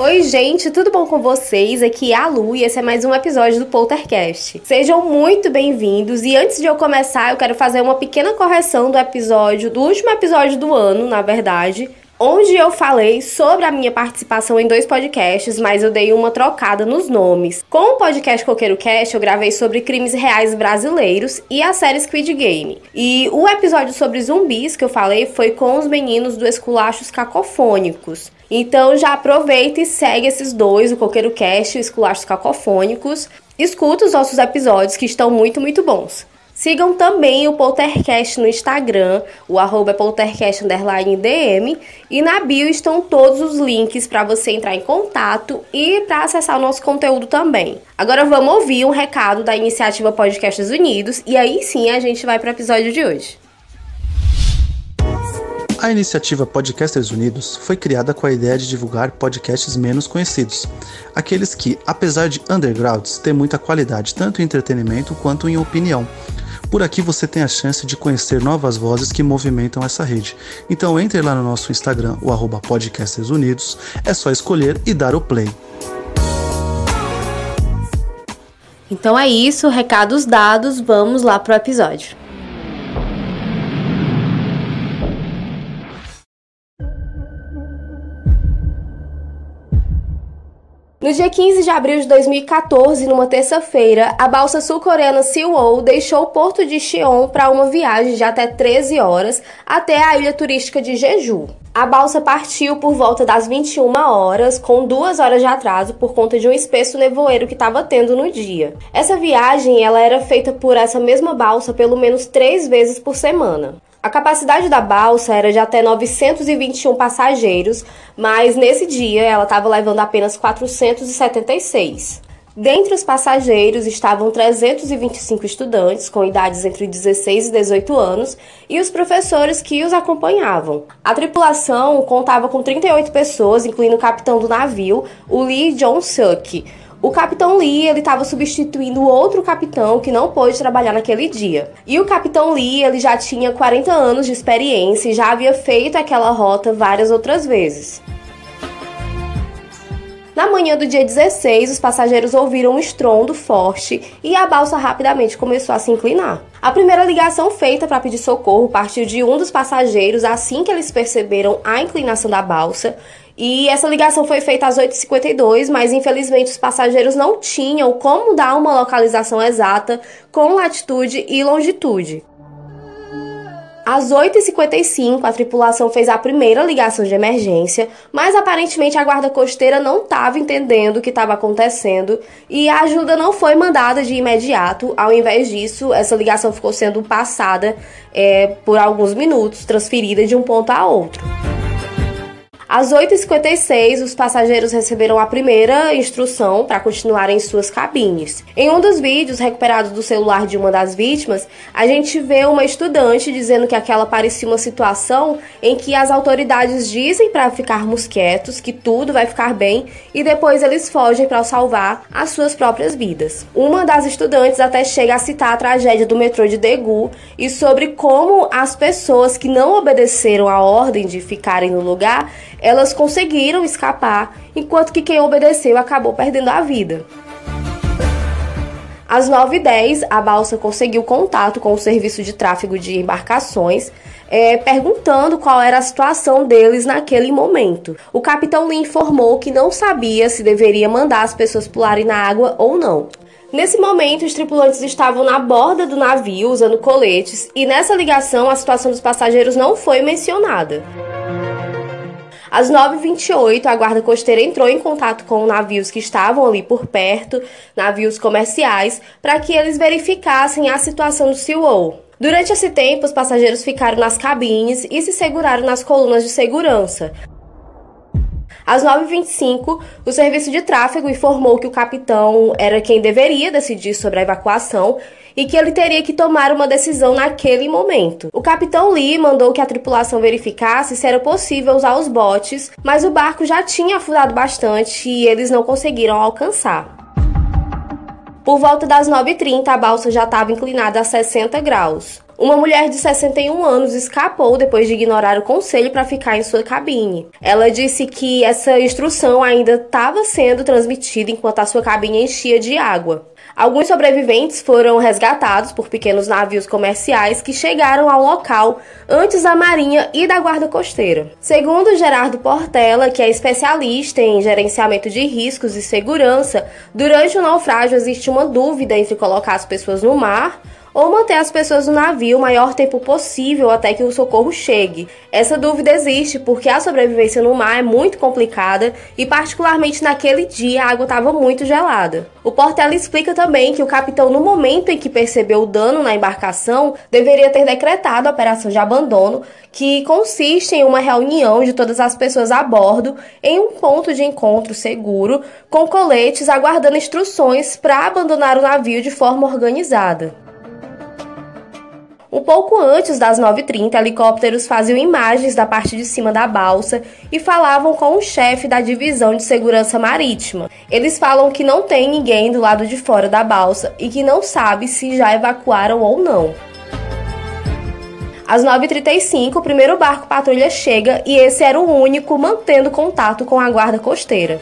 Oi, gente, tudo bom com vocês? Aqui é a Lu e esse é mais um episódio do Poltercast. Sejam muito bem-vindos e antes de eu começar, eu quero fazer uma pequena correção do episódio, do último episódio do ano, na verdade, onde eu falei sobre a minha participação em dois podcasts, mas eu dei uma trocada nos nomes. Com o podcast Coqueiro Cast, eu gravei sobre crimes reais brasileiros e a série Squid Game. E o episódio sobre zumbis que eu falei foi com os meninos do Esculachos Cacofônicos. Então já aproveita e segue esses dois, o Coqueiro Cast e o Esculachos Cacofônicos. Escuta os nossos episódios que estão muito, muito bons. Sigam também o Poltercast no Instagram, o arroba é poltercast_dm e na bio estão todos os links para você entrar em contato e para acessar o nosso conteúdo também. Agora vamos ouvir um recado da iniciativa Podcasts Unidos e aí sim a gente vai para o episódio de hoje. A iniciativa Podcasters Unidos foi criada com a ideia de divulgar podcasts menos conhecidos, aqueles que, apesar de undergrounds, têm muita qualidade tanto em entretenimento quanto em opinião. Por aqui você tem a chance de conhecer novas vozes que movimentam essa rede. Então entre lá no nosso Instagram, o arroba Podcasters Unidos, é só escolher e dar o play. Então é isso, recados dados, vamos lá pro episódio. No dia 15 de abril de 2014, numa terça-feira, a balsa sul-coreana Seawol deixou o porto de Cheon para uma viagem de até 13 horas até a ilha turística de Jeju. A balsa partiu por volta das 21 horas, com duas horas de atraso por conta de um espesso nevoeiro que estava tendo no dia. Essa viagem ela era feita por essa mesma balsa pelo menos três vezes por semana. A capacidade da balsa era de até 921 passageiros, mas nesse dia ela estava levando apenas 476. Dentre os passageiros estavam 325 estudantes com idades entre 16 e 18 anos e os professores que os acompanhavam. A tripulação contava com 38 pessoas, incluindo o capitão do navio, o Lee Jong-suk, o capitão Lee ele estava substituindo outro capitão que não pôde trabalhar naquele dia. E o capitão Lee ele já tinha 40 anos de experiência e já havia feito aquela rota várias outras vezes. Na manhã do dia 16, os passageiros ouviram um estrondo forte e a balsa rapidamente começou a se inclinar. A primeira ligação feita para pedir socorro partiu de um dos passageiros assim que eles perceberam a inclinação da balsa e essa ligação foi feita às 8h52, mas infelizmente os passageiros não tinham como dar uma localização exata com latitude e longitude. Às 8h55, a tripulação fez a primeira ligação de emergência, mas aparentemente a guarda costeira não estava entendendo o que estava acontecendo e a ajuda não foi mandada de imediato. Ao invés disso, essa ligação ficou sendo passada é, por alguns minutos, transferida de um ponto a outro. Às 8h56, os passageiros receberam a primeira instrução para continuar em suas cabines. Em um dos vídeos recuperados do celular de uma das vítimas, a gente vê uma estudante dizendo que aquela parecia uma situação em que as autoridades dizem para ficarmos quietos, que tudo vai ficar bem, e depois eles fogem para salvar as suas próprias vidas. Uma das estudantes até chega a citar a tragédia do metrô de Daegu e sobre como as pessoas que não obedeceram a ordem de ficarem no lugar elas conseguiram escapar, enquanto que quem obedeceu acabou perdendo a vida. Às 9h10, a balsa conseguiu contato com o serviço de tráfego de embarcações, é, perguntando qual era a situação deles naquele momento. O capitão lhe informou que não sabia se deveria mandar as pessoas pularem na água ou não. Nesse momento, os tripulantes estavam na borda do navio usando coletes, e nessa ligação a situação dos passageiros não foi mencionada. Às 9h28, a Guarda Costeira entrou em contato com navios que estavam ali por perto, navios comerciais, para que eles verificassem a situação do Seawall. Durante esse tempo, os passageiros ficaram nas cabines e se seguraram nas colunas de segurança. Às 9h25, o serviço de tráfego informou que o capitão era quem deveria decidir sobre a evacuação e que ele teria que tomar uma decisão naquele momento. O capitão Lee mandou que a tripulação verificasse se era possível usar os botes, mas o barco já tinha afundado bastante e eles não conseguiram alcançar. Por volta das 9h30, a balsa já estava inclinada a 60 graus. Uma mulher de 61 anos escapou depois de ignorar o conselho para ficar em sua cabine. Ela disse que essa instrução ainda estava sendo transmitida enquanto a sua cabine enchia de água. Alguns sobreviventes foram resgatados por pequenos navios comerciais que chegaram ao local antes da Marinha e da Guarda Costeira. Segundo Gerardo Portela, que é especialista em gerenciamento de riscos e segurança, durante o naufrágio existe uma dúvida entre colocar as pessoas no mar ou manter as pessoas no navio o maior tempo possível até que o socorro chegue. Essa dúvida existe porque a sobrevivência no mar é muito complicada e, particularmente naquele dia, a água estava muito gelada. O Portela explica também que o capitão, no momento em que percebeu o dano na embarcação, deveria ter decretado a operação de abandono, que consiste em uma reunião de todas as pessoas a bordo em um ponto de encontro seguro, com coletes aguardando instruções para abandonar o navio de forma organizada. Um pouco antes das 9h30, helicópteros faziam imagens da parte de cima da balsa e falavam com o chefe da divisão de segurança marítima. Eles falam que não tem ninguém do lado de fora da balsa e que não sabe se já evacuaram ou não. Às 9h35, o primeiro barco patrulha chega e esse era o único mantendo contato com a guarda costeira.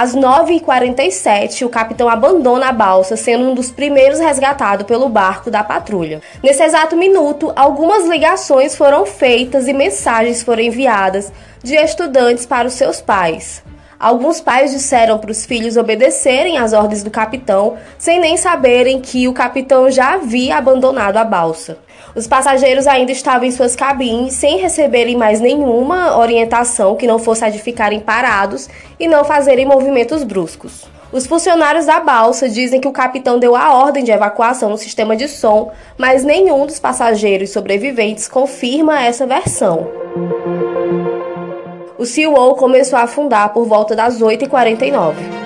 Às 9h47, o capitão abandona a balsa, sendo um dos primeiros resgatados pelo barco da patrulha. Nesse exato minuto, algumas ligações foram feitas e mensagens foram enviadas de estudantes para os seus pais. Alguns pais disseram para os filhos obedecerem às ordens do capitão, sem nem saberem que o capitão já havia abandonado a balsa. Os passageiros ainda estavam em suas cabines sem receberem mais nenhuma orientação que não fosse a de ficarem parados e não fazerem movimentos bruscos. Os funcionários da balsa dizem que o capitão deu a ordem de evacuação no sistema de som, mas nenhum dos passageiros sobreviventes confirma essa versão. O Seawall começou a afundar por volta das 8h49.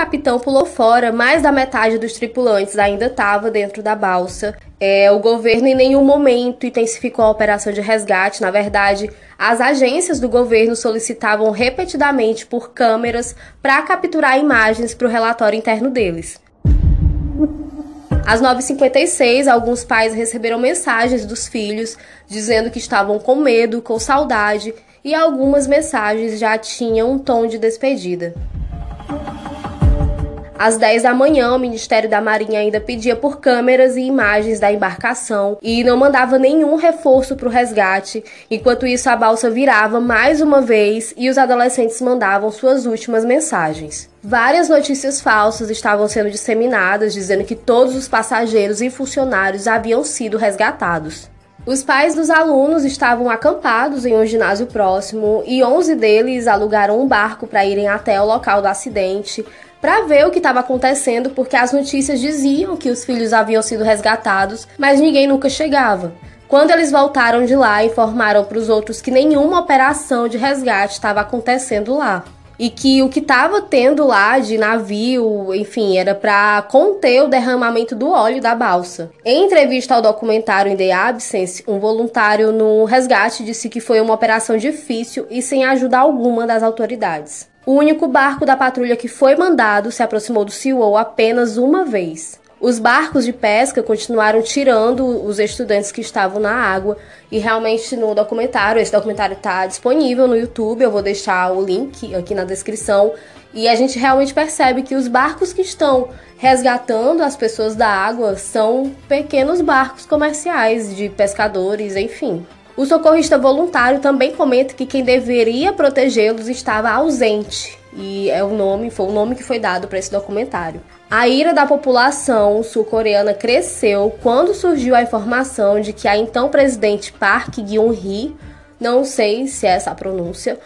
Capitão pulou fora, mais da metade dos tripulantes ainda estava dentro da balsa. É, o governo em nenhum momento intensificou a operação de resgate. Na verdade, as agências do governo solicitavam repetidamente por câmeras para capturar imagens para o relatório interno deles. Às 9h56, alguns pais receberam mensagens dos filhos dizendo que estavam com medo, com saudade, e algumas mensagens já tinham um tom de despedida. Às 10 da manhã, o Ministério da Marinha ainda pedia por câmeras e imagens da embarcação e não mandava nenhum reforço para o resgate. Enquanto isso, a balsa virava mais uma vez e os adolescentes mandavam suas últimas mensagens. Várias notícias falsas estavam sendo disseminadas dizendo que todos os passageiros e funcionários haviam sido resgatados. Os pais dos alunos estavam acampados em um ginásio próximo e 11 deles alugaram um barco para irem até o local do acidente para ver o que estava acontecendo, porque as notícias diziam que os filhos haviam sido resgatados, mas ninguém nunca chegava. Quando eles voltaram de lá, informaram para os outros que nenhuma operação de resgate estava acontecendo lá. E que o que estava tendo lá de navio, enfim, era para conter o derramamento do óleo da balsa. Em entrevista ao documentário In The Absence, um voluntário no resgate disse que foi uma operação difícil e sem ajuda alguma das autoridades. O único barco da patrulha que foi mandado se aproximou do Seawall apenas uma vez. Os barcos de pesca continuaram tirando os estudantes que estavam na água e realmente no documentário, esse documentário está disponível no YouTube, eu vou deixar o link aqui na descrição. E a gente realmente percebe que os barcos que estão resgatando as pessoas da água são pequenos barcos comerciais de pescadores, enfim. O socorrista voluntário também comenta que quem deveria protegê-los estava ausente. E é o nome, foi o nome que foi dado para esse documentário. A ira da população sul-coreana cresceu quando surgiu a informação de que a então presidente Park Geun-hye, não sei se é essa a pronúncia,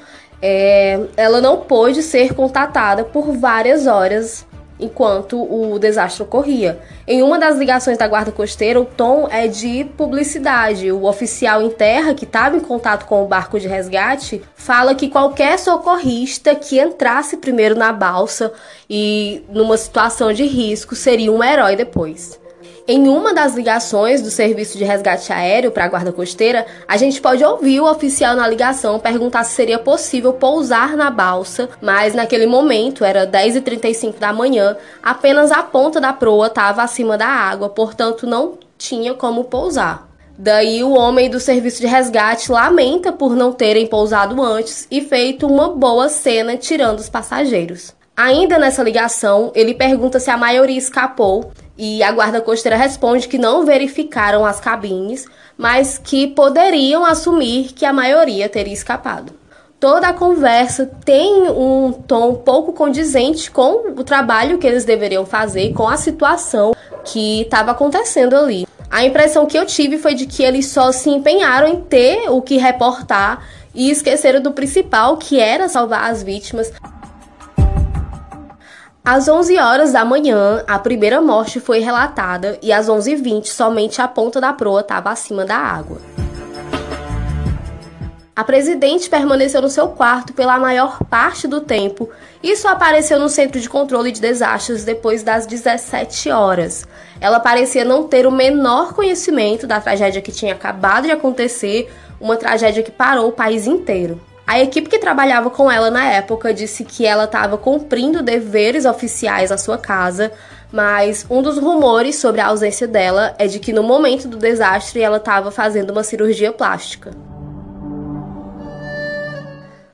é, ela não pôde ser contatada por várias horas enquanto o desastre ocorria. Em uma das ligações da Guarda Costeira, o tom é de publicidade. O oficial em terra, que estava em contato com o barco de resgate, fala que qualquer socorrista que entrasse primeiro na balsa e numa situação de risco seria um herói depois. Em uma das ligações do serviço de resgate aéreo para a Guarda Costeira, a gente pode ouvir o oficial na ligação perguntar se seria possível pousar na balsa, mas naquele momento, era 10h35 da manhã, apenas a ponta da proa estava acima da água, portanto não tinha como pousar. Daí o homem do serviço de resgate lamenta por não terem pousado antes e feito uma boa cena tirando os passageiros. Ainda nessa ligação, ele pergunta se a maioria escapou e a guarda costeira responde que não verificaram as cabines, mas que poderiam assumir que a maioria teria escapado. Toda a conversa tem um tom pouco condizente com o trabalho que eles deveriam fazer, com a situação que estava acontecendo ali. A impressão que eu tive foi de que eles só se empenharam em ter o que reportar e esqueceram do principal, que era salvar as vítimas. Às 11 horas da manhã, a primeira morte foi relatada e às 11h20 somente a ponta da proa estava acima da água. A presidente permaneceu no seu quarto pela maior parte do tempo e só apareceu no centro de controle de desastres depois das 17 horas. Ela parecia não ter o menor conhecimento da tragédia que tinha acabado de acontecer, uma tragédia que parou o país inteiro. A equipe que trabalhava com ela na época disse que ela estava cumprindo deveres oficiais à sua casa, mas um dos rumores sobre a ausência dela é de que no momento do desastre ela estava fazendo uma cirurgia plástica.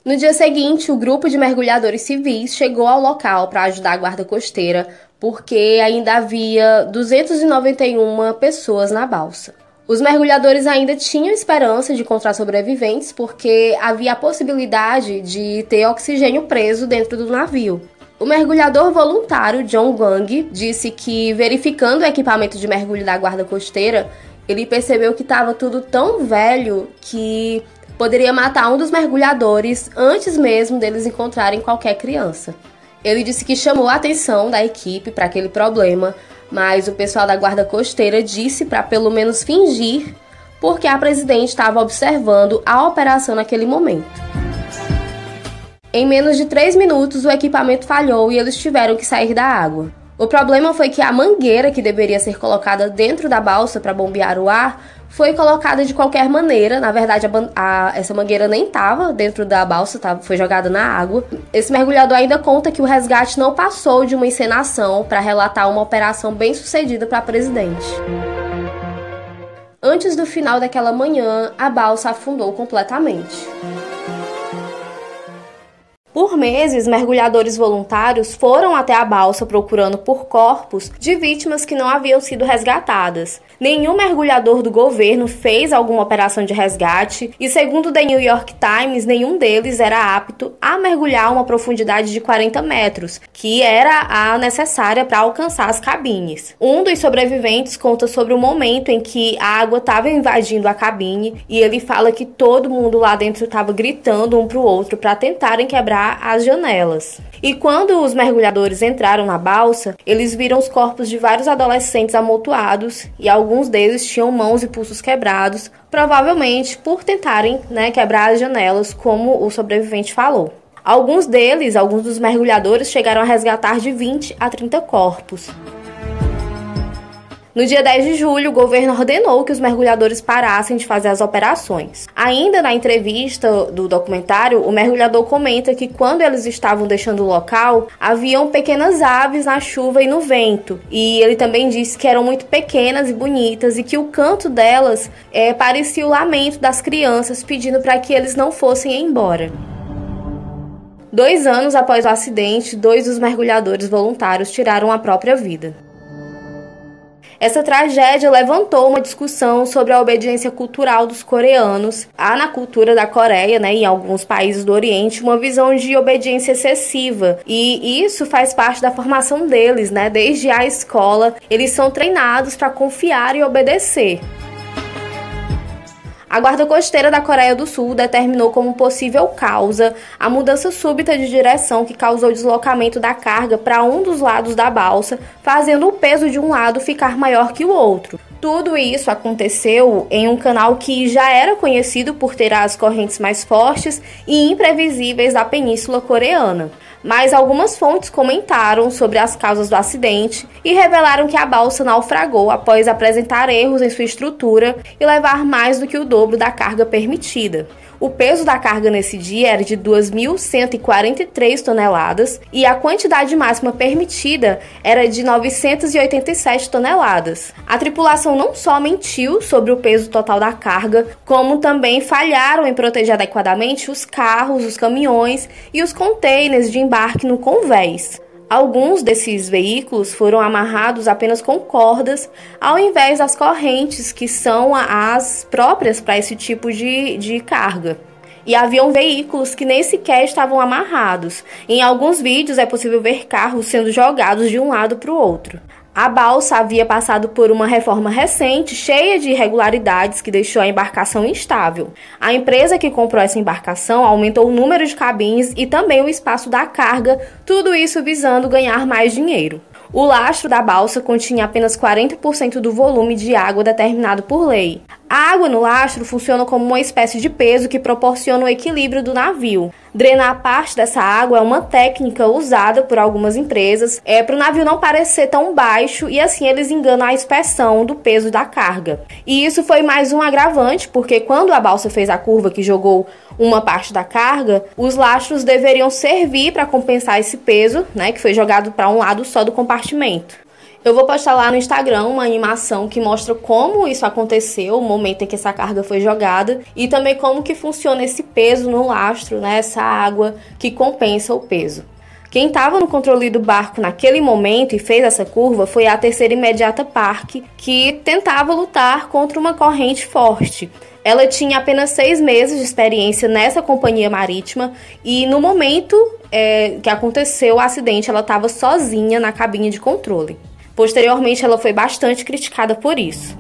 No dia seguinte, o grupo de mergulhadores civis chegou ao local para ajudar a guarda costeira, porque ainda havia 291 pessoas na balsa. Os mergulhadores ainda tinham esperança de encontrar sobreviventes porque havia a possibilidade de ter oxigênio preso dentro do navio. O mergulhador voluntário John Wang disse que, verificando o equipamento de mergulho da guarda costeira, ele percebeu que estava tudo tão velho que poderia matar um dos mergulhadores antes mesmo deles encontrarem qualquer criança. Ele disse que chamou a atenção da equipe para aquele problema, mas o pessoal da guarda costeira disse para pelo menos fingir, porque a presidente estava observando a operação naquele momento. Em menos de 3 minutos, o equipamento falhou e eles tiveram que sair da água. O problema foi que a mangueira que deveria ser colocada dentro da balsa para bombear o ar foi colocada de qualquer maneira. Na verdade, a, a, essa mangueira nem estava dentro da balsa, tava, foi jogada na água. Esse mergulhador ainda conta que o resgate não passou de uma encenação para relatar uma operação bem sucedida para a presidente. Antes do final daquela manhã, a balsa afundou completamente. Por meses, mergulhadores voluntários foram até a balsa procurando por corpos de vítimas que não haviam sido resgatadas. Nenhum mergulhador do governo fez alguma operação de resgate e, segundo The New York Times, nenhum deles era apto a mergulhar uma profundidade de 40 metros, que era a necessária para alcançar as cabines. Um dos sobreviventes conta sobre o momento em que a água estava invadindo a cabine e ele fala que todo mundo lá dentro estava gritando um para o outro para tentarem quebrar as janelas. E quando os mergulhadores entraram na balsa, eles viram os corpos de vários adolescentes amontoados e alguns deles tinham mãos e pulsos quebrados, provavelmente por tentarem né, quebrar as janelas, como o sobrevivente falou. Alguns deles, alguns dos mergulhadores, chegaram a resgatar de 20 a 30 corpos. No dia 10 de julho, o governo ordenou que os mergulhadores parassem de fazer as operações. Ainda na entrevista do documentário, o mergulhador comenta que quando eles estavam deixando o local, haviam pequenas aves na chuva e no vento. E ele também disse que eram muito pequenas e bonitas e que o canto delas é, parecia o lamento das crianças pedindo para que eles não fossem embora. Dois anos após o acidente, dois dos mergulhadores voluntários tiraram a própria vida. Essa tragédia levantou uma discussão sobre a obediência cultural dos coreanos. Há na cultura da Coreia, né, em alguns países do Oriente, uma visão de obediência excessiva. E isso faz parte da formação deles, né? Desde a escola, eles são treinados para confiar e obedecer. A Guarda Costeira da Coreia do Sul determinou como possível causa a mudança súbita de direção que causou deslocamento da carga para um dos lados da balsa, fazendo o peso de um lado ficar maior que o outro. Tudo isso aconteceu em um canal que já era conhecido por ter as correntes mais fortes e imprevisíveis da Península Coreana. Mas algumas fontes comentaram sobre as causas do acidente e revelaram que a balsa naufragou após apresentar erros em sua estrutura e levar mais do que o dobro da carga permitida. O peso da carga nesse dia era de 2.143 toneladas e a quantidade máxima permitida era de 987 toneladas. A tripulação não só mentiu sobre o peso total da carga, como também falharam em proteger adequadamente os carros, os caminhões e os contêineres de embarque no convés. Alguns desses veículos foram amarrados apenas com cordas, ao invés das correntes que são as próprias para esse tipo de, de carga. E haviam veículos que nem sequer estavam amarrados. Em alguns vídeos é possível ver carros sendo jogados de um lado para o outro. A balsa havia passado por uma reforma recente, cheia de irregularidades que deixou a embarcação instável. A empresa que comprou essa embarcação aumentou o número de cabines e também o espaço da carga, tudo isso visando ganhar mais dinheiro. O lastro da balsa continha apenas 40% do volume de água determinado por lei. A água no lastro funciona como uma espécie de peso que proporciona o equilíbrio do navio. Drenar parte dessa água é uma técnica usada por algumas empresas é, para o navio não parecer tão baixo e assim eles enganam a inspeção do peso da carga. E isso foi mais um agravante, porque quando a balsa fez a curva que jogou uma parte da carga, os lastros deveriam servir para compensar esse peso, né, que foi jogado para um lado só do compartimento. Eu vou postar lá no Instagram uma animação que mostra como isso aconteceu, o momento em que essa carga foi jogada e também como que funciona esse peso no lastro, né, essa água que compensa o peso. Quem estava no controle do barco naquele momento e fez essa curva foi a terceira imediata Park, que tentava lutar contra uma corrente forte. Ela tinha apenas seis meses de experiência nessa companhia marítima e no momento é, que aconteceu o acidente, ela estava sozinha na cabine de controle. Posteriormente, ela foi bastante criticada por isso.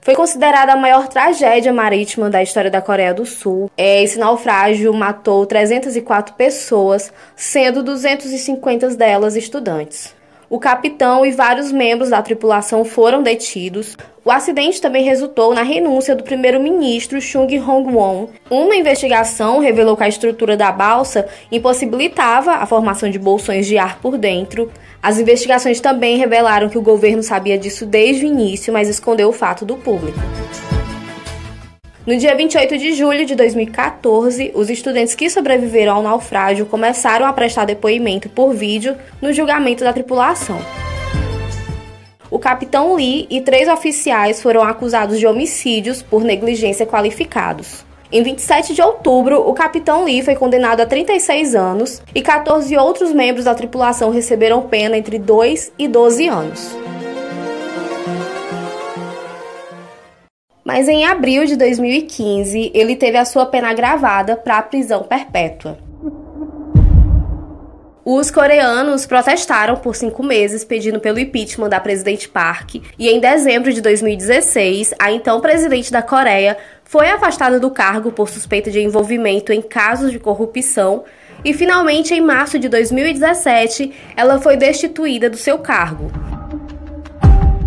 Foi considerada a maior tragédia marítima da história da Coreia do Sul. É, esse naufrágio matou 304 pessoas, sendo 250 delas estudantes. O capitão e vários membros da tripulação foram detidos. O acidente também resultou na renúncia do primeiro-ministro Chung Hong-won. Uma investigação revelou que a estrutura da balsa impossibilitava a formação de bolsões de ar por dentro. As investigações também revelaram que o governo sabia disso desde o início, mas escondeu o fato do público. No dia 28 de julho de 2014, os estudantes que sobreviveram ao naufrágio começaram a prestar depoimento por vídeo no julgamento da tripulação. O capitão Lee e três oficiais foram acusados de homicídios por negligência qualificados. Em 27 de outubro, o capitão Lee foi condenado a 36 anos e 14 outros membros da tripulação receberam pena entre 2 e 12 anos. mas em abril de 2015 ele teve a sua pena agravada para a prisão perpétua. Os coreanos protestaram por cinco meses pedindo pelo impeachment da presidente Park e em dezembro de 2016, a então presidente da Coreia foi afastada do cargo por suspeita de envolvimento em casos de corrupção e finalmente em março de 2017 ela foi destituída do seu cargo.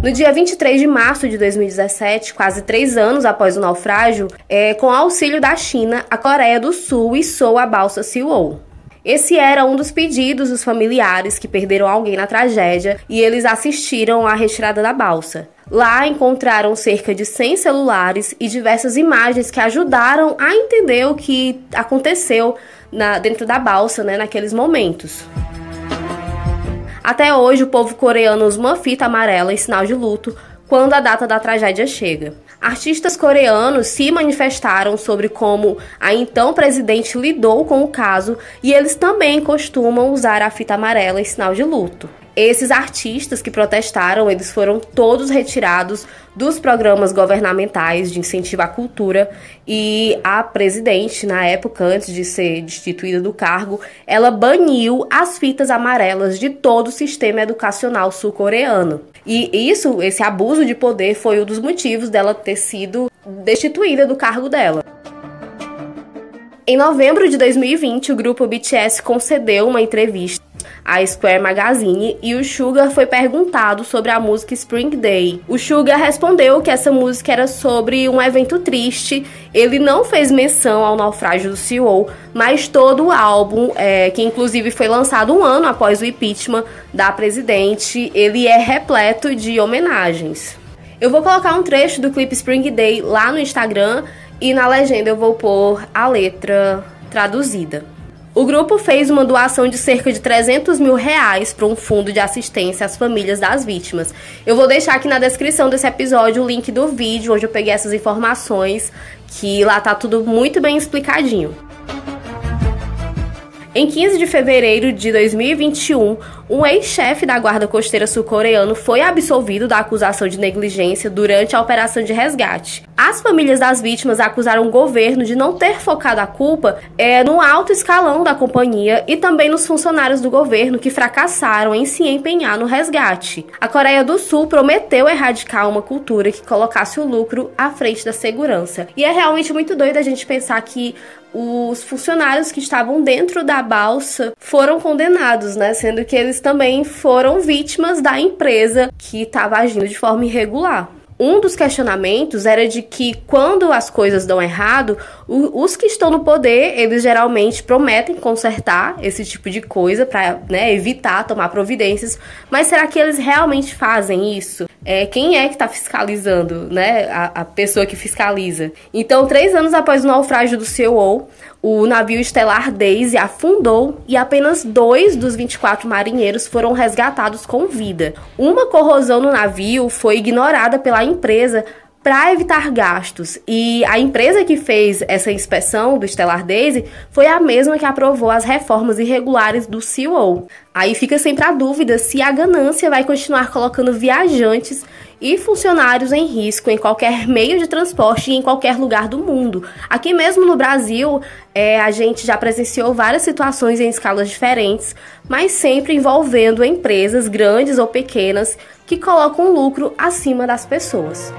No dia 23 de março de 2017, quase três anos após o naufrágio, é, com auxílio da China, a Coreia do Sul içou a balsa Seawol. Esse era um dos pedidos dos familiares que perderam alguém na tragédia e eles assistiram à retirada da balsa. Lá encontraram cerca de 100 celulares e diversas imagens que ajudaram a entender o que aconteceu na, dentro da balsa né, naqueles momentos. Até hoje, o povo coreano usa uma fita amarela em sinal de luto quando a data da tragédia chega. Artistas coreanos se manifestaram sobre como a então presidente lidou com o caso e eles também costumam usar a fita amarela em sinal de luto. Esses artistas que protestaram, eles foram todos retirados dos programas governamentais de incentivo à cultura e a presidente, na época antes de ser destituída do cargo, ela baniu as fitas amarelas de todo o sistema educacional sul-coreano. E isso, esse abuso de poder foi um dos motivos dela ter sido destituída do cargo dela. Em novembro de 2020, o grupo BTS concedeu uma entrevista a Square Magazine, e o Sugar foi perguntado sobre a música Spring Day. O Sugar respondeu que essa música era sobre um evento triste. Ele não fez menção ao naufrágio do CEO, mas todo o álbum, é, que inclusive foi lançado um ano após o impeachment da presidente, ele é repleto de homenagens. Eu vou colocar um trecho do clipe Spring Day lá no Instagram e na legenda eu vou pôr a letra traduzida. O grupo fez uma doação de cerca de 300 mil reais para um fundo de assistência às famílias das vítimas. Eu vou deixar aqui na descrição desse episódio o link do vídeo onde eu peguei essas informações, que lá tá tudo muito bem explicadinho. Em 15 de fevereiro de 2021, um ex-chefe da Guarda Costeira sul-coreano foi absolvido da acusação de negligência durante a operação de resgate. As famílias das vítimas acusaram o governo de não ter focado a culpa é, no alto escalão da companhia e também nos funcionários do governo que fracassaram em se empenhar no resgate. A Coreia do Sul prometeu erradicar uma cultura que colocasse o lucro à frente da segurança. E é realmente muito doido a gente pensar que os funcionários que estavam dentro da balsa foram condenados, né? Sendo que eles também foram vítimas da empresa que estava agindo de forma irregular. Um dos questionamentos era de que quando as coisas dão errado, os que estão no poder, eles geralmente prometem consertar esse tipo de coisa para né, evitar tomar providências, mas será que eles realmente fazem isso? É, quem é que está fiscalizando, né? A, a, pessoa que fiscaliza. Então, três anos após o naufrágio do CEO, o navio estelar Daisy afundou e apenas dois dos 24 marinheiros foram resgatados com vida. Uma corrosão no navio foi ignorada pela empresa para evitar gastos. E a empresa que fez essa inspeção do Stellar Daisy foi a mesma que aprovou as reformas irregulares do CEO. Aí fica sempre a dúvida se a ganância vai continuar colocando viajantes e funcionários em risco em qualquer meio de transporte e em qualquer lugar do mundo. Aqui mesmo no Brasil, é, a gente já presenciou várias situações em escalas diferentes, mas sempre envolvendo empresas grandes ou pequenas que colocam lucro acima das pessoas.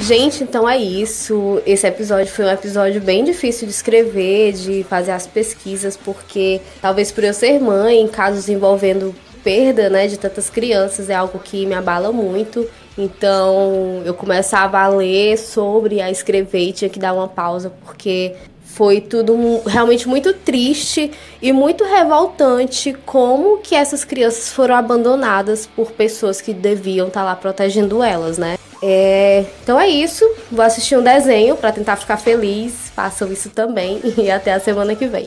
Gente, então é isso. Esse episódio foi um episódio bem difícil de escrever, de fazer as pesquisas, porque talvez por eu ser mãe, casos envolvendo perda, né, de tantas crianças é algo que me abala muito. Então, eu começava a ler sobre, a escrever e tinha que dar uma pausa porque foi tudo realmente muito triste e muito revoltante como que essas crianças foram abandonadas por pessoas que deviam estar tá lá protegendo elas, né? É, então é isso. Vou assistir um desenho para tentar ficar feliz. Façam isso também e até a semana que vem.